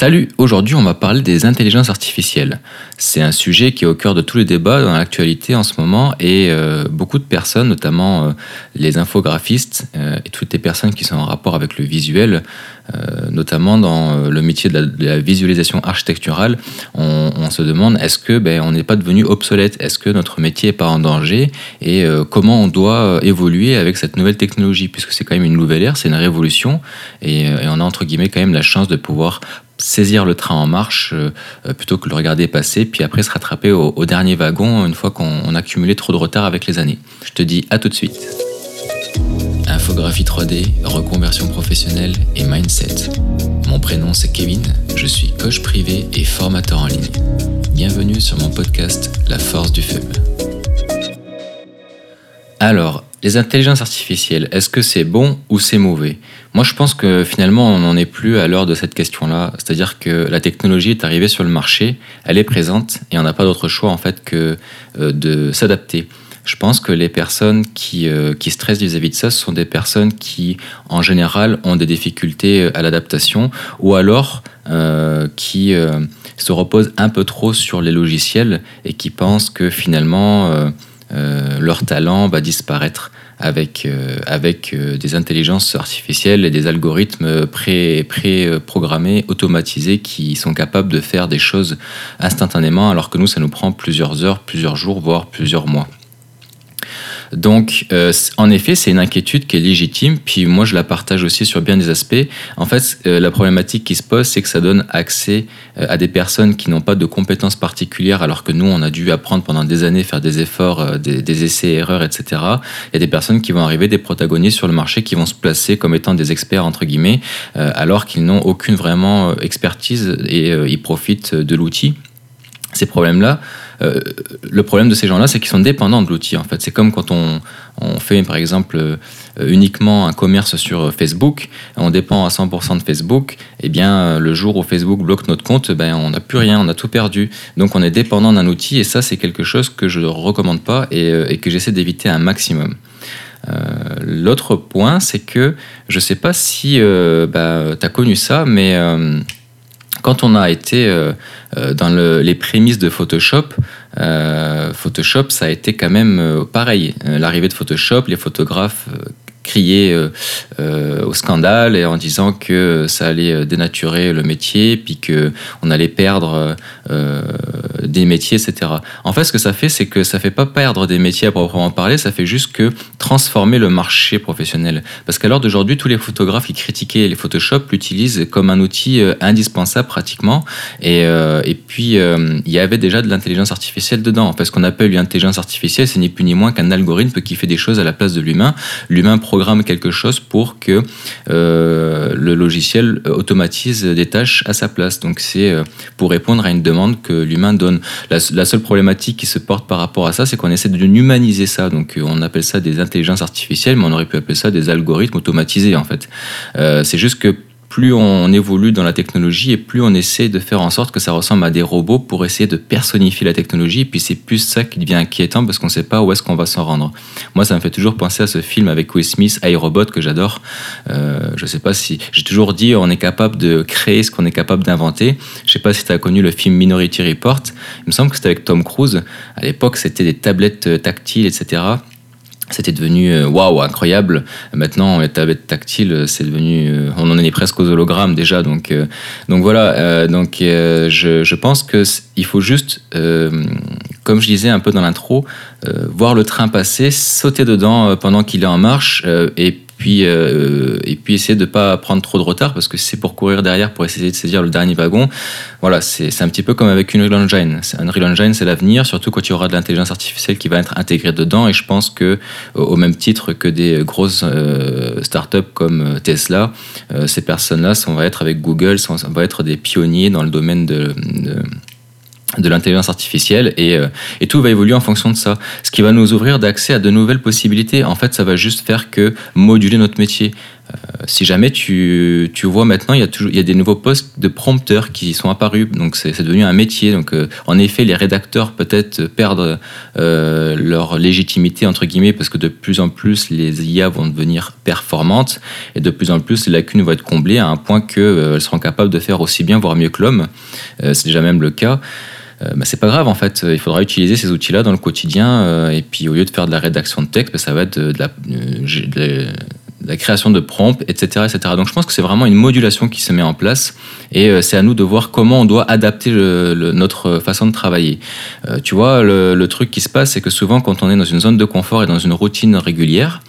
Salut, aujourd'hui on va parler des intelligences artificielles. C'est un sujet qui est au cœur de tous les débats dans l'actualité en ce moment et euh, beaucoup de personnes, notamment euh, les infographistes euh, et toutes les personnes qui sont en rapport avec le visuel, notamment dans le métier de la, visualisation architecturale, on, se demande est-ce que ben, on n'est pas devenu obsolète, est-ce que notre métier n'est pas en danger? Et comment on doit évoluer avec cette nouvelle technologie? Puisque c'est quand même une nouvelle ère, c'est une révolution et, et on a entre guillemets quand même la chance de pouvoir saisir le train en marche euh, euh, plutôt que le regarder passer, puis après se rattraper au, dernier wagon une fois qu'on a accumulé trop de retard avec les années. Je te dis à tout de suite. Infographie 3D, reconversion professionnelle et mindset. Mon prénom c'est Kevin, je suis coach privé et formateur en ligne. Bienvenue sur mon podcast La force du feu. Alors, les intelligences artificielles, est-ce que c'est bon ou c'est mauvais? Moi, je pense que finalement, on n'en est plus à l'heure de cette question-là. C'est-à-dire que la technologie est arrivée sur le marché, elle est présente et on n'a pas d'autre choix en fait que euh, de s'adapter. Je pense que les personnes qui, euh, qui stressent vis-à-vis de ça, ce sont des personnes qui, en général, ont des difficultés euh, à l'adaptation ou alors qui se reposent un peu trop sur les logiciels et qui pensent que finalement leur talent va disparaître avec, euh, avec euh, des intelligences artificielles et des algorithmes pré-programmés, automatisés, qui sont capables de faire des choses instantanément, alors que nous, ça nous prend plusieurs heures, plusieurs jours, voire plusieurs mois. Donc, euh, en effet, c'est une inquiétude qui est légitime, puis moi je la partage aussi sur bien des aspects. En fait, euh, la problématique qui se pose, c'est que ça donne accès euh, à des personnes qui n'ont pas de compétences particulières, alors que nous, on a dû apprendre pendant des années, faire des efforts, des, des essais-erreurs, etc. Il y a des personnes qui vont arriver, des protagonistes sur le marché, qui vont se placer comme étant des experts, entre guillemets, alors qu'ils n'ont aucune vraiment expertise et ils profitent de l'outil. Ces problèmes-là, euh, le problème de ces gens-là, c'est qu'ils sont dépendants de l'outil. En fait, c'est comme quand on, fait, par exemple, euh, uniquement un commerce sur Facebook, on dépend à 100% de Facebook. Et eh bien, euh, le jour où Facebook bloque notre compte, ben, on n'a plus rien, on a tout perdu. Donc, on est dépendant d'un outil, et ça, c'est quelque chose que je ne recommande pas et, que j'essaie d'éviter un maximum. L'autre point, c'est que je ne sais pas si bah, tu as connu ça, mais quand on a été euh, euh, dans les prémices de Photoshop, euh, Photoshop, ça a été quand même pareil. L'arrivée de Photoshop, les photographes crier euh, euh, au scandale et en disant que ça allait dénaturer le métier, puis que on allait perdre des métiers, etc. En fait, ce que ça fait, c'est que ça fait pas perdre des métiers à proprement parler, ça fait juste que transformer le marché professionnel. Parce qu'à l'heure d'aujourd'hui, tous les photographes qui critiquaient les Photoshop l'utilisent comme un outil indispensable pratiquement. Et, et puis, il y avait déjà de l'intelligence artificielle dedans. Parce qu'on appelle l'intelligence artificielle, c'est ni plus ni moins qu'un algorithme qui fait des choses à la place de l'humain. L'humain programme quelque chose pour que euh, le logiciel automatise des tâches à sa place. Donc c'est euh, pour répondre à une demande que l'humain donne. La, seule problématique qui se porte par rapport à ça, c'est qu'on essaie de humaniser ça. Donc euh, on appelle ça des intelligences artificielles, mais on aurait pu appeler ça des algorithmes automatisés en fait. c'est juste que plus on évolue dans la technologie et plus on essaie de faire en sorte que ça ressemble à des robots pour essayer de personnifier la technologie. Et puis c'est plus ça qui devient inquiétant parce qu'on ne sait pas où est-ce qu'on va s'en rendre. Moi, ça me fait toujours penser à ce film avec Will Smith, iRobot, que j'adore. Euh, je ne sais pas si... J'ai toujours dit on est capable de créer ce qu'on est capable d'inventer. Je ne sais pas si tu as connu le film Minority Report. Il me semble que c'était avec Tom Cruise. À l'époque, c'était des tablettes tactiles, etc c'était devenu euh, waouh incroyable. Maintenant, les tablettes tactiles, c'est devenu, euh, on en est presque aux hologrammes déjà. Donc, euh, donc voilà. donc je, je, pense que il faut juste, comme je disais un peu dans l'intro, voir le train passer, sauter dedans pendant qu'il est en marche et puis, euh, et puis essayer de ne pas prendre trop de retard parce que c'est pour courir derrière, pour essayer de saisir le dernier wagon. Voilà, c'est un petit peu comme avec une Unreal Engine. Unreal Engine, c'est l'avenir, surtout quand il y aura de l'intelligence artificielle qui va être intégrée dedans. Et je pense que, au même titre que des grosses euh, startups comme euh, Tesla, ces personnes-là, on va être avec Google, on va être des pionniers dans le domaine de de l'intelligence artificielle et, euh, et, tout va évoluer en fonction de ça. Ce qui va nous ouvrir d'accès à de nouvelles possibilités. En fait, ça va juste faire que moduler notre métier. si jamais tu, tu, vois maintenant, il y, a toujours, il y a des nouveaux postes de prompteurs qui sont apparus, donc c'est devenu un métier. Donc, en effet, les rédacteurs peut-être perdent leur légitimité, entre guillemets, parce que de plus en plus, les IA vont devenir performantes et de plus en plus, les lacunes vont être comblées à un point qu'elles seront capables de faire aussi bien, voire mieux que l'homme. c'est déjà même le cas. Euh, bah, c'est pas grave en fait. Il faudra utiliser ces outils-là dans le quotidien. Euh, et puis au lieu de faire de la rédaction de texte, bah, ça va être de, la, création de prompts, etc., etc. Donc je pense que c'est vraiment une modulation qui se met en place. Et euh, c'est à nous de voir comment on doit adapter notre façon de travailler. tu vois, le, truc qui se passe, c'est que souvent quand on est dans une zone de confort et dans une routine régulière,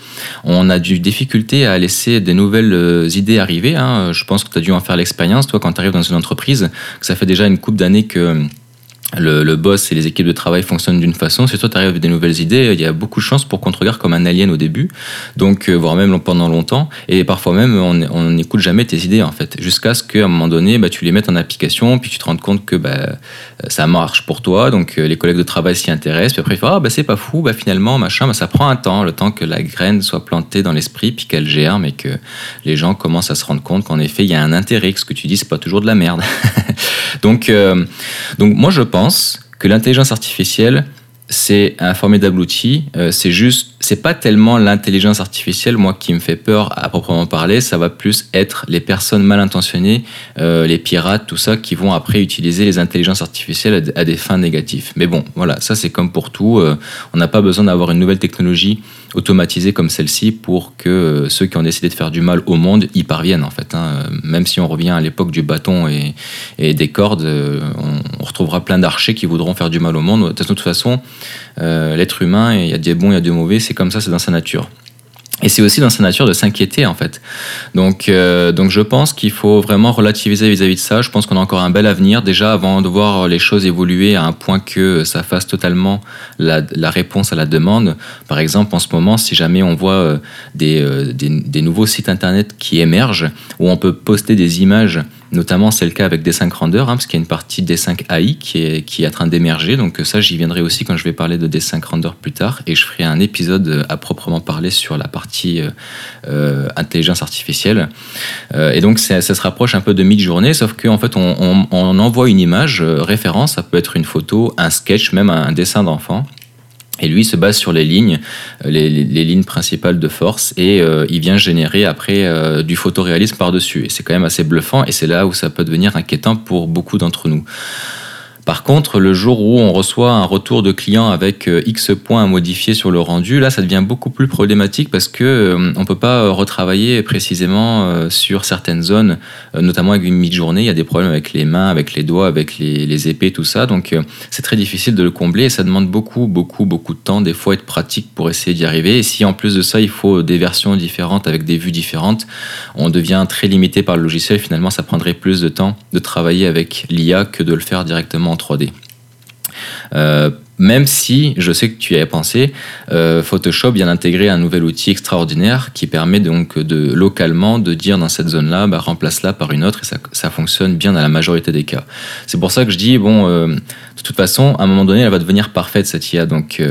on a du difficulté à laisser des nouvelles idées arriver. Hein. Je pense que tu as dû en faire l'expérience, toi, quand tu arrives dans une entreprise, que ça fait déjà une coupe d'années que le, boss et les équipes de travail fonctionnent d'une façon. Si toi, tu arrives avec des nouvelles idées, il y a beaucoup de chances pour qu'on te regarde comme un alien au début, donc euh, voire même pendant longtemps. Et parfois même, on n'écoute jamais tes idées, en fait, jusqu'à ce qu'à un moment donné, bah, tu les mettes en application, puis tu te rends compte que bah, ça marche pour toi, donc euh, les collègues de travail s'y intéressent, puis après, ils font Ah, bah, c'est pas fou, bah, finalement, machin, bah, ça prend un temps, le temps que la graine soit plantée dans l'esprit, puis qu'elle germe, et que les gens commencent à se rendre compte qu'en effet, il y a un intérêt, que ce que tu dis, c'est pas toujours de la merde. donc, euh, donc, moi, je pense que l'intelligence artificielle, c'est un formidable outil. Euh, c'est juste, c'est pas tellement l'intelligence artificielle, moi, qui me fait peur à proprement parler. Ça va plus être les personnes mal intentionnées, euh, les pirates, tout ça, qui vont après utiliser les intelligences artificielles à, des fins négatives. Mais bon, voilà, ça c'est comme pour tout. Euh, on n'a pas besoin d'avoir une nouvelle technologie automatisée comme celle-ci pour que ceux qui ont décidé de faire du mal au monde y parviennent, en fait. Hein. Même si on revient à l'époque du bâton et, des cordes, on, on, retrouvera plein d'archers qui voudront faire du mal au monde. De toute façon, euh, l'être humain, il y a des bons, il y a des mauvais, c'est comme ça, c'est dans sa nature. Et c'est aussi dans sa nature de s'inquiéter en fait. Donc, euh, donc je pense qu'il faut vraiment relativiser vis-à-vis de ça. Je pense qu'on a encore un bel avenir déjà avant de voir les choses évoluer à un point que ça fasse totalement la, réponse à la demande. Par exemple, en ce moment, si jamais on voit euh, des, des, des nouveaux sites internet qui émergent où on peut poster des images Notamment, c'est le cas avec D5 Render, hein, parce qu'il y a une partie D5 AI qui est, qui est en train d'émerger. Donc ça, j'y viendrai aussi quand je vais parler de D5 Render plus tard. Et je ferai un épisode euh, à proprement parler sur la partie euh, euh, intelligence artificielle. et donc, ça, se rapproche un peu de mid-journée, sauf qu'en fait, on, envoie une image référence. Ça peut être une photo, un sketch, même un dessin d'enfant. Et lui se base sur les lignes, euh, les, lignes principales de force, et euh, il vient générer après euh, du photoréalisme par-dessus. Et c'est quand même assez bluffant, et c'est là où ça peut devenir inquiétant pour beaucoup d'entre nous. Par contre, le jour où on reçoit un retour de client avec euh, X points à modifier sur le rendu, là, ça devient beaucoup plus problématique parce que euh, on peut pas euh, retravailler précisément sur certaines zones, notamment avec une mi-journée. Il y a des problèmes avec les mains, avec les doigts, avec les, épées, tout ça. Donc, c'est très difficile de le combler et ça demande beaucoup, beaucoup, beaucoup de temps, des fois, être pratique pour essayer d'y arriver. Et si en plus de ça, il faut des versions différentes avec des vues différentes, on devient très limité par le logiciel. Finalement, ça prendrait plus de temps de travailler avec l'IA que de le faire directement 3D. Euh, même si je sais que tu y avais pensé, euh, Photoshop vient d'intégrer un nouvel outil extraordinaire qui permet donc de localement de dire dans cette zone-là, bah, remplace-la par une autre et ça, fonctionne bien dans la majorité des cas. C'est pour ça que je dis, bon, euh, de toute façon, à un moment donné, elle va devenir parfaite cette IA. Donc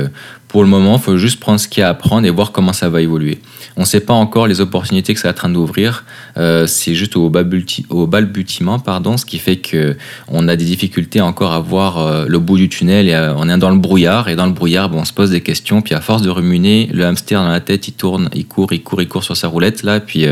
pour le moment, il faut juste prendre ce qu'il y a à apprendre et voir comment ça va évoluer. On ne sait pas encore les opportunités que ça est en train d'ouvrir. Euh, c'est juste au, balbutiement, pardon, ce qui fait qu'on a des difficultés encore à voir euh, le bout du tunnel. Et, euh, on est dans le brouillard et dans le brouillard, bon, on se pose des questions. Puis à force de ruminer, le hamster dans la tête, il tourne, il court, il court, il court sur sa roulette là. Puis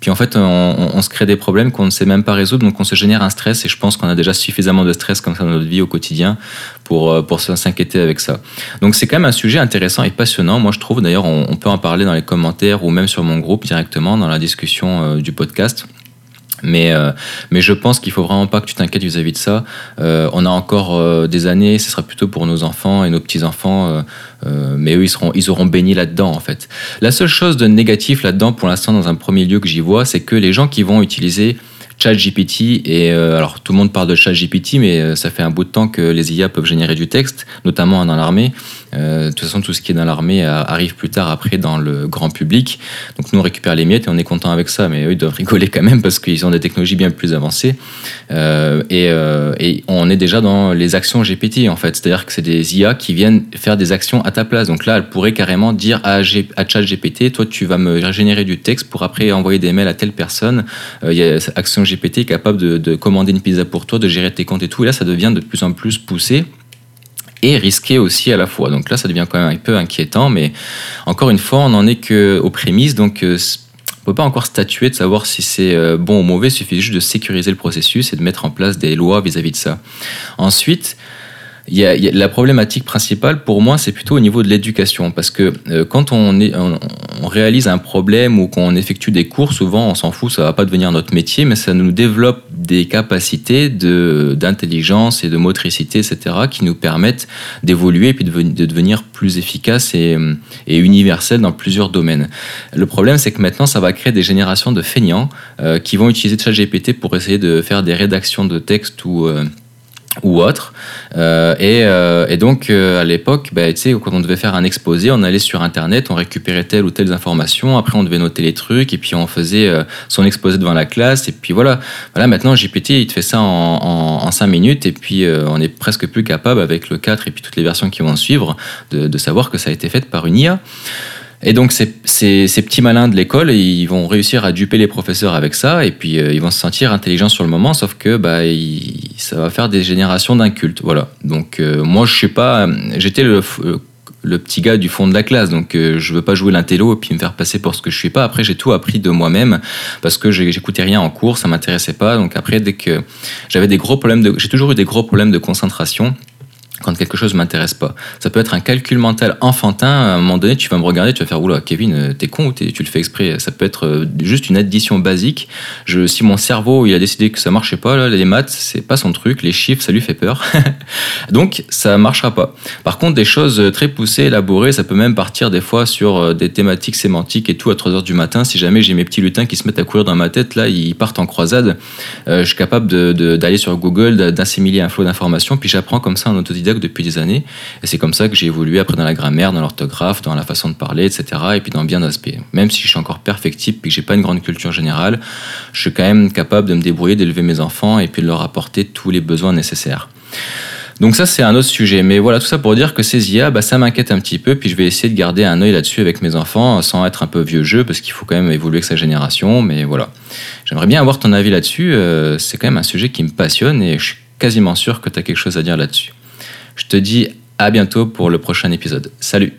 puis en fait, on, se crée des problèmes qu'on ne sait même pas résoudre, donc on se génère un stress, et je pense qu'on a déjà suffisamment de stress comme ça dans notre vie au quotidien pour, euh, pour s'inquiéter avec ça. Donc c'est quand même un sujet intéressant et passionnant, moi je trouve. D'ailleurs, on, peut en parler dans les commentaires ou même sur mon groupe directement dans la discussion euh, du podcast. Mais, euh, mais je pense qu'il faut vraiment pas que tu t'inquiètes vis-à-vis de ça. on a encore des années, ce sera plutôt pour nos enfants et nos petits-enfants euh, mais eux, ils, seront, ils auront baigné là-dedans, en fait. La seule chose de négatif là-dedans, pour l'instant, dans un premier lieu que j'y vois, c'est que les gens qui vont utiliser ChatGPT et alors tout le monde parle de ChatGPT, mais ça fait un bout de temps que les IA peuvent générer du texte, notamment dans l'armée. de toute façon, tout ce qui est dans l'armée arrive plus tard après dans le grand public. Donc nous on récupère les miettes et on est content avec ça, mais eux ils doivent rigoler quand même parce qu'ils ont des technologies bien plus avancées. et, on est déjà dans les actions GPT en fait, c'est-à-dire que c'est des IA qui viennent faire des actions à ta place. Donc là, elle pourrait carrément dire à, G, à ChatGPT, toi tu vas me générer du texte pour après envoyer des mails à telle personne. Euh, il y a Action GPT capable de, commander une pizza pour toi, de gérer tes comptes et tout. Et là, ça devient de plus en plus poussé et risqué aussi à la fois. Donc là, ça devient quand même un peu inquiétant, mais encore une fois, on n'en est qu'aux prémices, donc euh, on ne peut pas encore statuer de savoir si c'est euh, bon ou mauvais, il suffit juste de sécuriser le processus et de mettre en place des lois vis-à-vis -vis de ça. Ensuite, la problématique principale pour moi, c'est plutôt au niveau de l'éducation. Parce que euh, quand on, réalise un problème ou qu'on effectue des cours, souvent on s'en fout, ça va pas devenir notre métier, mais ça nous développe des capacités d'intelligence et de motricité, etc., qui nous permettent d'évoluer et puis de, de, devenir plus efficaces et, et universels dans plusieurs domaines. Le problème, c'est que maintenant, ça va créer des générations de feignants euh, qui vont utiliser ChatGPT pour essayer de faire des rédactions de texte ou. Euh, ou autre. Euh, et, euh, et, donc, euh, à l'époque, bah, quand on devait faire un exposé, on allait sur Internet, on récupérait telle ou telle information, après on devait noter les trucs, et puis on faisait son exposé devant la classe, et puis voilà. Voilà, maintenant, GPT, il te fait ça en, en, en 5 minutes, et puis on est presque plus capable, avec le 4 et puis toutes les versions qui vont suivre, de, de savoir que ça a été fait par une IA. Et donc ces, petits malins de l'école, ils vont réussir à duper les professeurs avec ça, et puis euh, ils vont se sentir intelligents sur le moment, sauf que bah, ça va faire des générations d'incultes. Voilà. Donc euh, moi, je sais pas, j'étais le, petit gars du fond de la classe, donc euh, je veux pas jouer l'intello et puis me faire passer pour ce que je suis pas. Après, j'ai tout appris de moi-même parce que j'écoutais rien en cours, ça m'intéressait pas. Donc après, dès que j'avais des gros problèmes j'ai toujours eu des gros problèmes de concentration quand quelque chose m'intéresse pas. Ça peut être un calcul mental enfantin. À un moment donné, tu vas me regarder, tu vas faire oula, Kevin, euh, t'es con ou tu le fais exprès. Ça peut être euh, juste une addition basique. Si mon cerveau il a décidé que ça marchait pas, là, les maths, c'est pas son truc, les chiffres, ça lui fait peur. Donc ça marchera pas. Par contre, des choses très poussées, élaborées, ça peut même partir des fois sur euh, des thématiques sémantiques et tout à 3 heures du matin. Si jamais j'ai mes petits lutins qui se mettent à courir dans ma tête, là, ils partent en croisade. je suis capable d'aller sur Google, d'assimiler un flot d'informations, puis j'apprends comme ça en depuis des années. Et c'est comme ça que j'ai évolué après dans la grammaire, dans l'orthographe, dans la façon de parler, etc. Et puis dans bien d'aspects. Même si je suis encore perfectible et que j'ai pas une grande culture générale, je suis quand même capable de me débrouiller, d'élever mes enfants et puis de leur apporter tous les besoins nécessaires. Donc ça, c'est un autre sujet. Mais voilà, tout ça pour dire que ces IA, bah, ça m'inquiète un petit peu. Puis je vais essayer de garder un œil là-dessus avec mes enfants, sans être un peu vieux jeu, parce qu'il faut quand même évoluer avec sa génération. Mais voilà. J'aimerais bien avoir ton avis là-dessus. Euh, c'est quand même un sujet qui me passionne et je suis quasiment sûr que tu as quelque chose à dire là-dessus. Je te dis à bientôt pour le prochain épisode. Salut